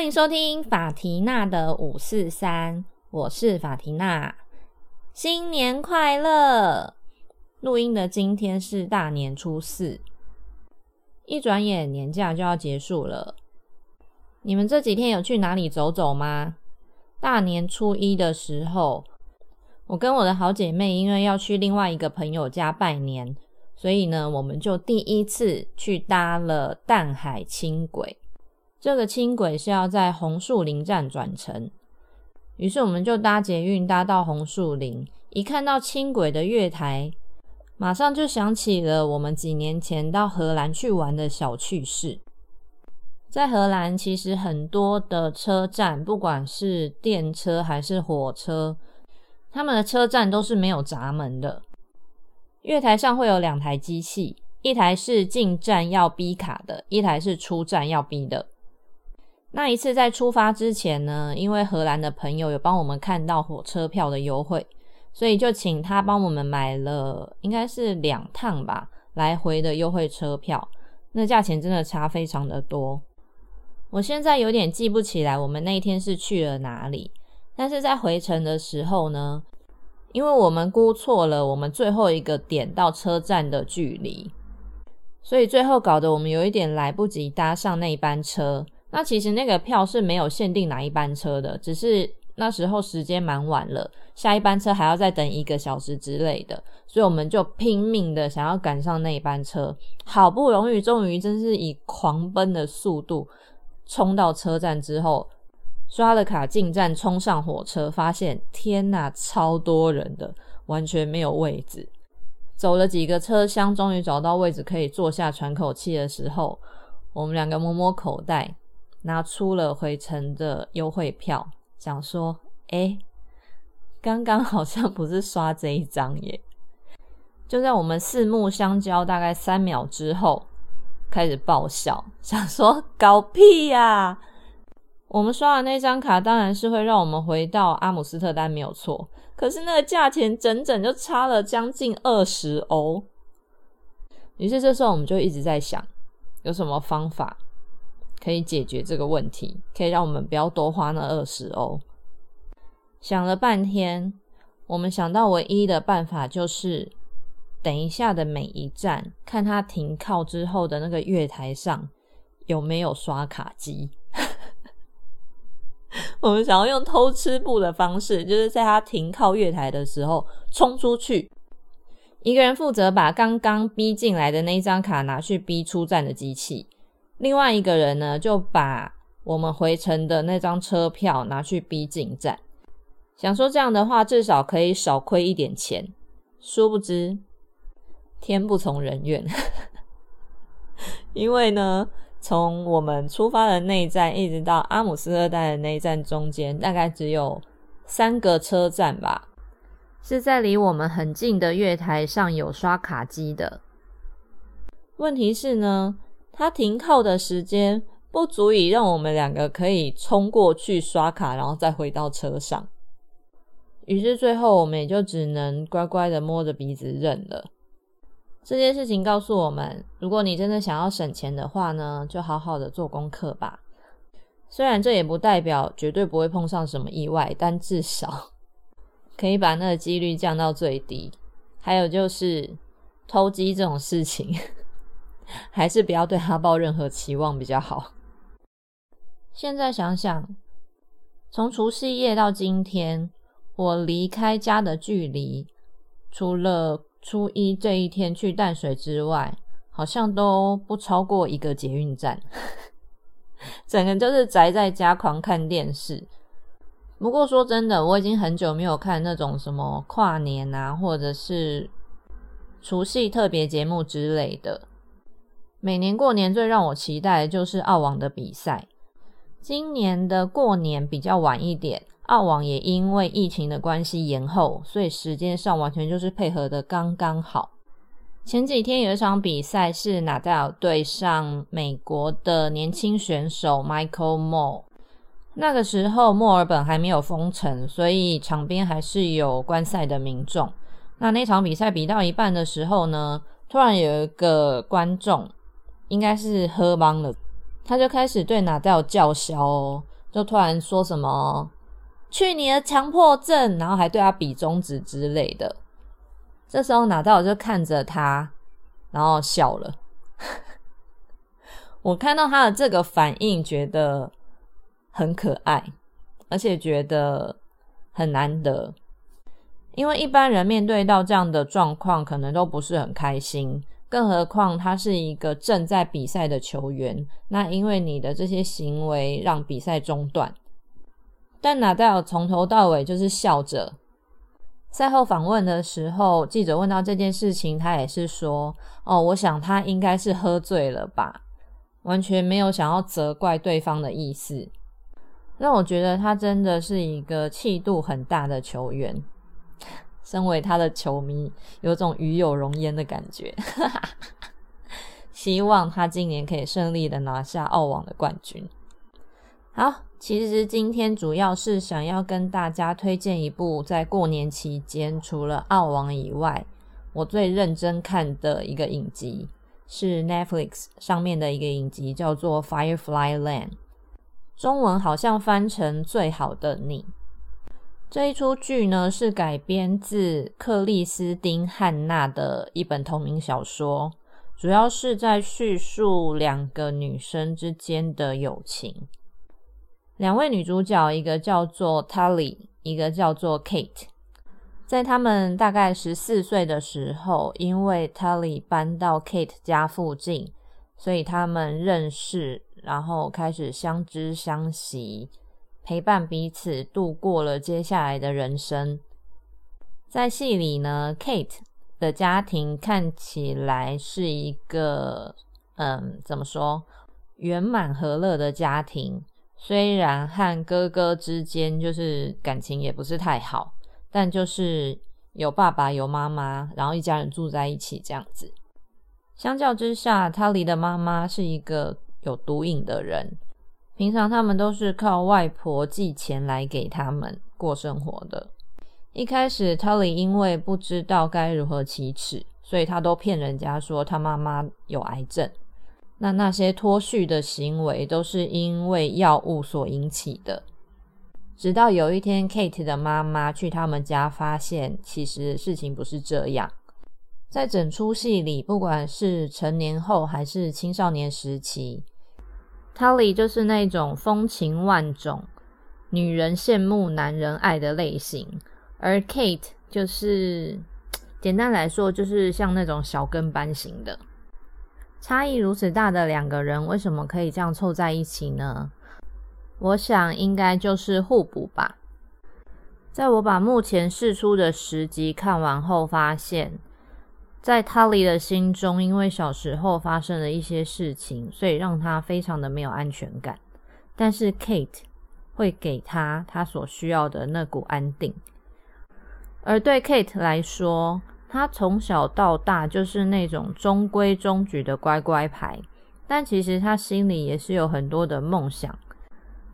欢迎收听法缇娜的五四三，我是法缇娜，新年快乐！录音的今天是大年初四，一转眼年假就要结束了。你们这几天有去哪里走走吗？大年初一的时候，我跟我的好姐妹因为要去另外一个朋友家拜年，所以呢，我们就第一次去搭了淡海轻轨。这个轻轨是要在红树林站转乘，于是我们就搭捷运搭到红树林，一看到轻轨的月台，马上就想起了我们几年前到荷兰去玩的小趣事。在荷兰，其实很多的车站，不管是电车还是火车，他们的车站都是没有闸门的。月台上会有两台机器，一台是进站要逼卡的，一台是出站要逼的。那一次在出发之前呢，因为荷兰的朋友有帮我们看到火车票的优惠，所以就请他帮我们买了，应该是两趟吧，来回的优惠车票。那价钱真的差非常的多。我现在有点记不起来我们那一天是去了哪里，但是在回程的时候呢，因为我们估错了我们最后一个点到车站的距离，所以最后搞得我们有一点来不及搭上那班车。那其实那个票是没有限定哪一班车的，只是那时候时间蛮晚了，下一班车还要再等一个小时之类的，所以我们就拼命的想要赶上那一班车，好不容易终于真是以狂奔的速度冲到车站之后，刷了卡进站，冲上火车，发现天呐，超多人的，完全没有位置。走了几个车厢，终于找到位置可以坐下喘口气的时候，我们两个摸摸口袋。拿出了回程的优惠票，想说：“哎，刚刚好像不是刷这一张耶。”就在我们四目相交大概三秒之后，开始爆笑，想说：“搞屁呀！”我们刷的那张卡当然是会让我们回到阿姆斯特丹，没有错。可是那个价钱整整就差了将近二十欧。于是这时候我们就一直在想，有什么方法？可以解决这个问题，可以让我们不要多花那二十欧。想了半天，我们想到唯一的办法就是，等一下的每一站，看他停靠之后的那个月台上有没有刷卡机。我们想要用偷吃布的方式，就是在他停靠月台的时候冲出去，一个人负责把刚刚逼进来的那张卡拿去逼出站的机器。另外一个人呢，就把我们回程的那张车票拿去逼进站，想说这样的话至少可以少亏一点钱。殊不知天不从人愿，因为呢，从我们出发的那一站一直到阿姆斯特丹的那一站中间，大概只有三个车站吧，是在离我们很近的月台上有刷卡机的。问题是呢？它停靠的时间不足以让我们两个可以冲过去刷卡，然后再回到车上。于是最后我们也就只能乖乖的摸着鼻子认了。这件事情告诉我们，如果你真的想要省钱的话呢，就好好的做功课吧。虽然这也不代表绝对不会碰上什么意外，但至少 可以把那个几率降到最低。还有就是偷机这种事情。还是不要对他抱任何期望比较好。现在想想，从除夕夜到今天，我离开家的距离，除了初一这一天去淡水之外，好像都不超过一个捷运站。整个就是宅在家狂看电视。不过说真的，我已经很久没有看那种什么跨年啊，或者是除夕特别节目之类的。每年过年最让我期待的就是澳网的比赛。今年的过年比较晚一点，澳网也因为疫情的关系延后，所以时间上完全就是配合的刚刚好。前几天有一场比赛是纳达尔对上美国的年轻选手 Michael Moore，那个时候墨尔本还没有封城，所以场边还是有观赛的民众。那那场比赛比到一半的时候呢，突然有一个观众。应该是喝懵了，他就开始对纳达尔叫嚣哦，就突然说什么“去你的强迫症”，然后还对他比中指之类的。这时候拿到就看着他，然后笑了。我看到他的这个反应，觉得很可爱，而且觉得很难得。因为一般人面对到这样的状况，可能都不是很开心。更何况他是一个正在比赛的球员，那因为你的这些行为让比赛中断。但纳达尔从头到尾就是笑着。赛后访问的时候，记者问到这件事情，他也是说：“哦，我想他应该是喝醉了吧，完全没有想要责怪对方的意思。”让我觉得他真的是一个气度很大的球员。身为他的球迷，有种与有荣焉的感觉。希望他今年可以顺利的拿下澳网的冠军。好，其实今天主要是想要跟大家推荐一部在过年期间除了澳网以外，我最认真看的一个影集，是 Netflix 上面的一个影集，叫做《Firefly Land》，中文好像翻成《最好的你》。这一出剧呢，是改编自克里斯汀·汉娜的一本同名小说，主要是在叙述两个女生之间的友情。两位女主角，一个叫做 Tully，一个叫做 Kate。在他们大概十四岁的时候，因为 Tully 搬到 Kate 家附近，所以他们认识，然后开始相知相惜。陪伴彼此度过了接下来的人生。在戏里呢，Kate 的家庭看起来是一个，嗯，怎么说，圆满和乐的家庭。虽然和哥哥之间就是感情也不是太好，但就是有爸爸有妈妈，然后一家人住在一起这样子。相较之下，他离的妈妈是一个有毒瘾的人。平常他们都是靠外婆寄钱来给他们过生活的。一开始，Tully 因为不知道该如何启齿，所以他都骗人家说他妈妈有癌症。那那些脱序的行为都是因为药物所引起的。直到有一天，Kate 的妈妈去他们家，发现其实事情不是这样。在整出戏里，不管是成年后还是青少年时期。Tully 就是那种风情万种、女人羡慕、男人爱的类型，而 Kate 就是简单来说，就是像那种小跟班型的。差异如此大的两个人，为什么可以这样凑在一起呢？我想应该就是互补吧。在我把目前试出的十集看完后，发现。在 Tully 的心中，因为小时候发生了一些事情，所以让他非常的没有安全感。但是 Kate 会给他他所需要的那股安定。而对 Kate 来说，他从小到大就是那种中规中矩的乖乖牌，但其实他心里也是有很多的梦想。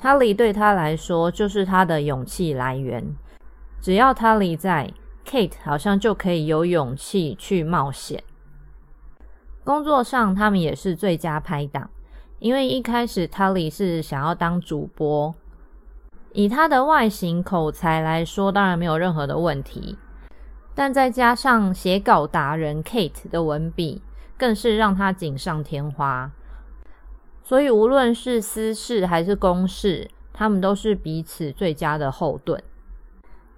Tully 对他来说就是他的勇气来源，只要 Tully 在。Kate 好像就可以有勇气去冒险。工作上，他们也是最佳拍档，因为一开始 Tully 是想要当主播，以他的外形口才来说，当然没有任何的问题。但再加上写稿达人 Kate 的文笔，更是让他锦上添花。所以无论是私事还是公事，他们都是彼此最佳的后盾。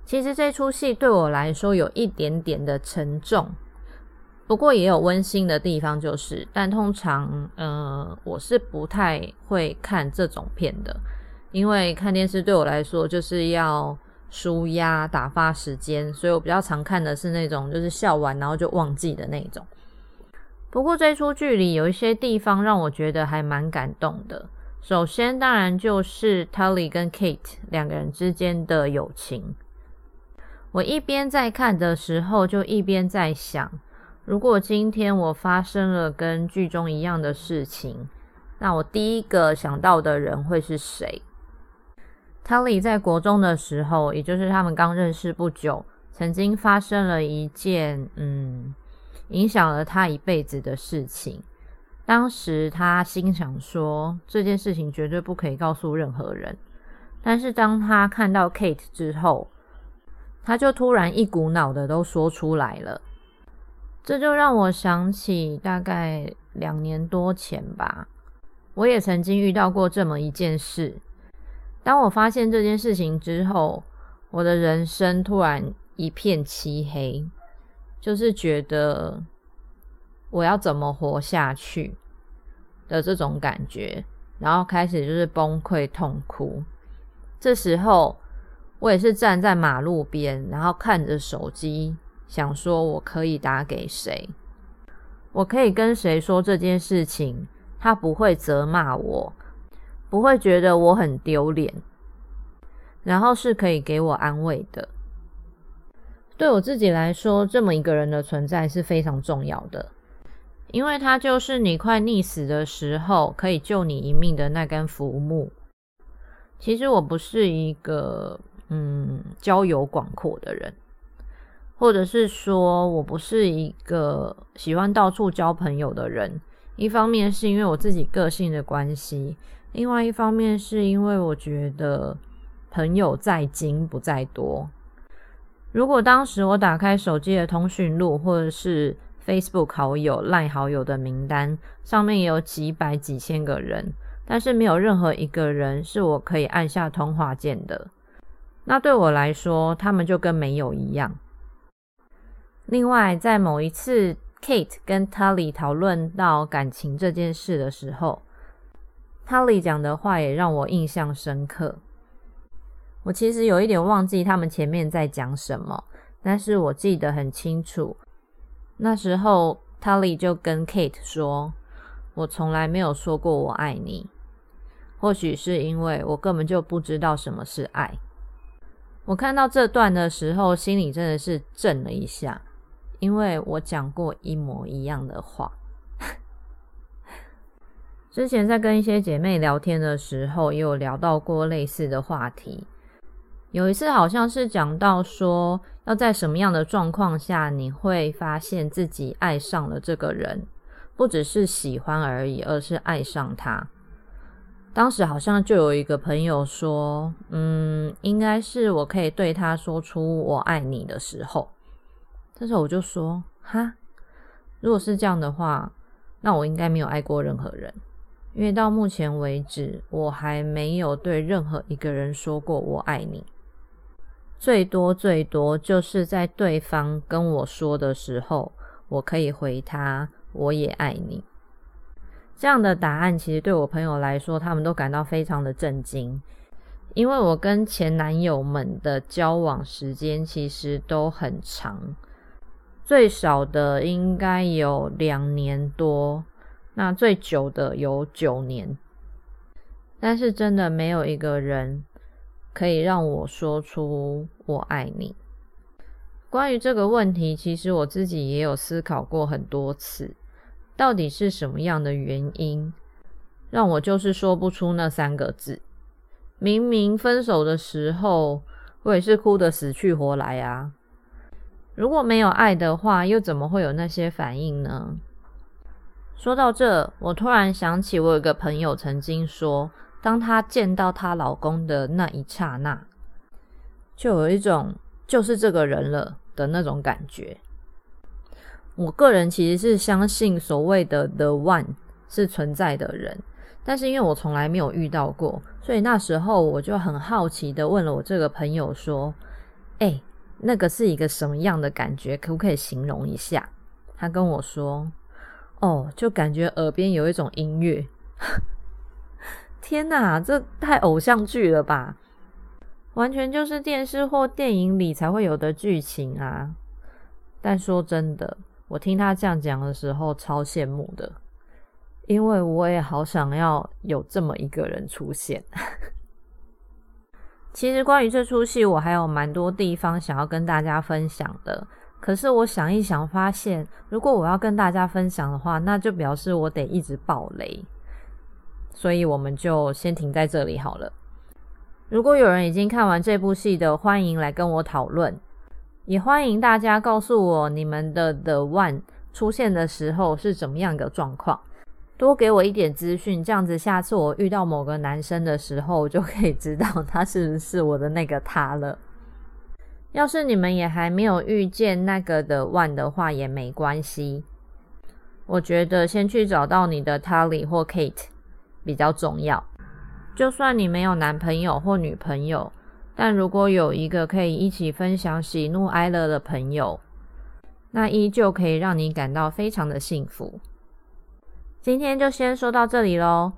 其实这出戏对我来说有一点点的沉重，不过也有温馨的地方，就是，但通常，呃，我是不太会看这种片的，因为看电视对我来说就是要舒压、打发时间，所以我比较常看的是那种就是笑完然后就忘记的那种。不过这出剧里有一些地方让我觉得还蛮感动的，首先当然就是 Tully 跟 Kate 两个人之间的友情。我一边在看的时候，就一边在想：如果今天我发生了跟剧中一样的事情，那我第一个想到的人会是谁塔里在国中的时候，也就是他们刚认识不久，曾经发生了一件嗯，影响了他一辈子的事情。当时他心想说，这件事情绝对不可以告诉任何人。但是当他看到 Kate 之后，他就突然一股脑的都说出来了。这就让我想起大概两年多前吧，我也曾经遇到过这么一件事。当我发现这件事情之后，我的人生突然一片漆黑，就是觉得我要怎么活下去的这种感觉，然后开始就是崩溃痛哭。这时候，我也是站在马路边，然后看着手机，想说我可以打给谁，我可以跟谁说这件事情，他不会责骂我，不会觉得我很丢脸，然后是可以给我安慰的。对我自己来说，这么一个人的存在是非常重要的，因为他就是你快溺死的时候可以救你一命的那根浮木。其实我不是一个嗯交友广阔的人，或者是说我不是一个喜欢到处交朋友的人。一方面是因为我自己个性的关系，另外一方面是因为我觉得朋友在精不在多。如果当时我打开手机的通讯录，或者是 Facebook 好友、赖好友的名单，上面有几百几千个人。但是没有任何一个人是我可以按下通话键的，那对我来说，他们就跟没有一样。另外，在某一次 Kate 跟 Tully 讨论到感情这件事的时候，Tully 讲的话也让我印象深刻。我其实有一点忘记他们前面在讲什么，但是我记得很清楚。那时候 Tully 就跟 Kate 说：“我从来没有说过我爱你。”或许是因为我根本就不知道什么是爱。我看到这段的时候，心里真的是震了一下，因为我讲过一模一样的话。之前在跟一些姐妹聊天的时候，也有聊到过类似的话题。有一次好像是讲到说，要在什么样的状况下，你会发现自己爱上了这个人，不只是喜欢而已，而是爱上他。当时好像就有一个朋友说：“嗯，应该是我可以对他说出我爱你的时候。”这时候我就说：“哈，如果是这样的话，那我应该没有爱过任何人，因为到目前为止，我还没有对任何一个人说过我爱你。最多最多就是在对方跟我说的时候，我可以回他我也爱你。”这样的答案其实对我朋友来说，他们都感到非常的震惊，因为我跟前男友们的交往时间其实都很长，最少的应该有两年多，那最久的有九年，但是真的没有一个人可以让我说出我爱你。关于这个问题，其实我自己也有思考过很多次。到底是什么样的原因，让我就是说不出那三个字？明明分手的时候，我也是哭得死去活来啊！如果没有爱的话，又怎么会有那些反应呢？说到这，我突然想起，我有个朋友曾经说，当她见到她老公的那一刹那，就有一种就是这个人了的那种感觉。我个人其实是相信所谓的 the one 是存在的人，但是因为我从来没有遇到过，所以那时候我就很好奇的问了我这个朋友说：“哎，那个是一个什么样的感觉？可不可以形容一下？”他跟我说：“哦，就感觉耳边有一种音乐。”天哪，这太偶像剧了吧！完全就是电视或电影里才会有的剧情啊！但说真的。我听他这样讲的时候，超羡慕的，因为我也好想要有这么一个人出现。其实关于这出戏，我还有蛮多地方想要跟大家分享的。可是我想一想，发现如果我要跟大家分享的话，那就表示我得一直爆雷，所以我们就先停在这里好了。如果有人已经看完这部戏的，欢迎来跟我讨论。也欢迎大家告诉我你们的 The One 出现的时候是怎么样的状况，多给我一点资讯，这样子下次我遇到某个男生的时候，我就可以知道他是不是我的那个他了。要是你们也还没有遇见那个的 one 的话，也没关系。我觉得先去找到你的 Tally 或 Kate 比较重要。就算你没有男朋友或女朋友，但如果有一个可以一起分享喜怒哀乐的朋友，那依旧可以让你感到非常的幸福。今天就先说到这里喽，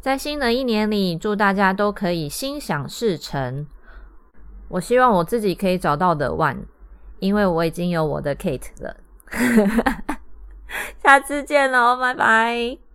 在新的一年里，祝大家都可以心想事成。我希望我自己可以找到的万因为我已经有我的 Kate 了。下次见喽，拜拜。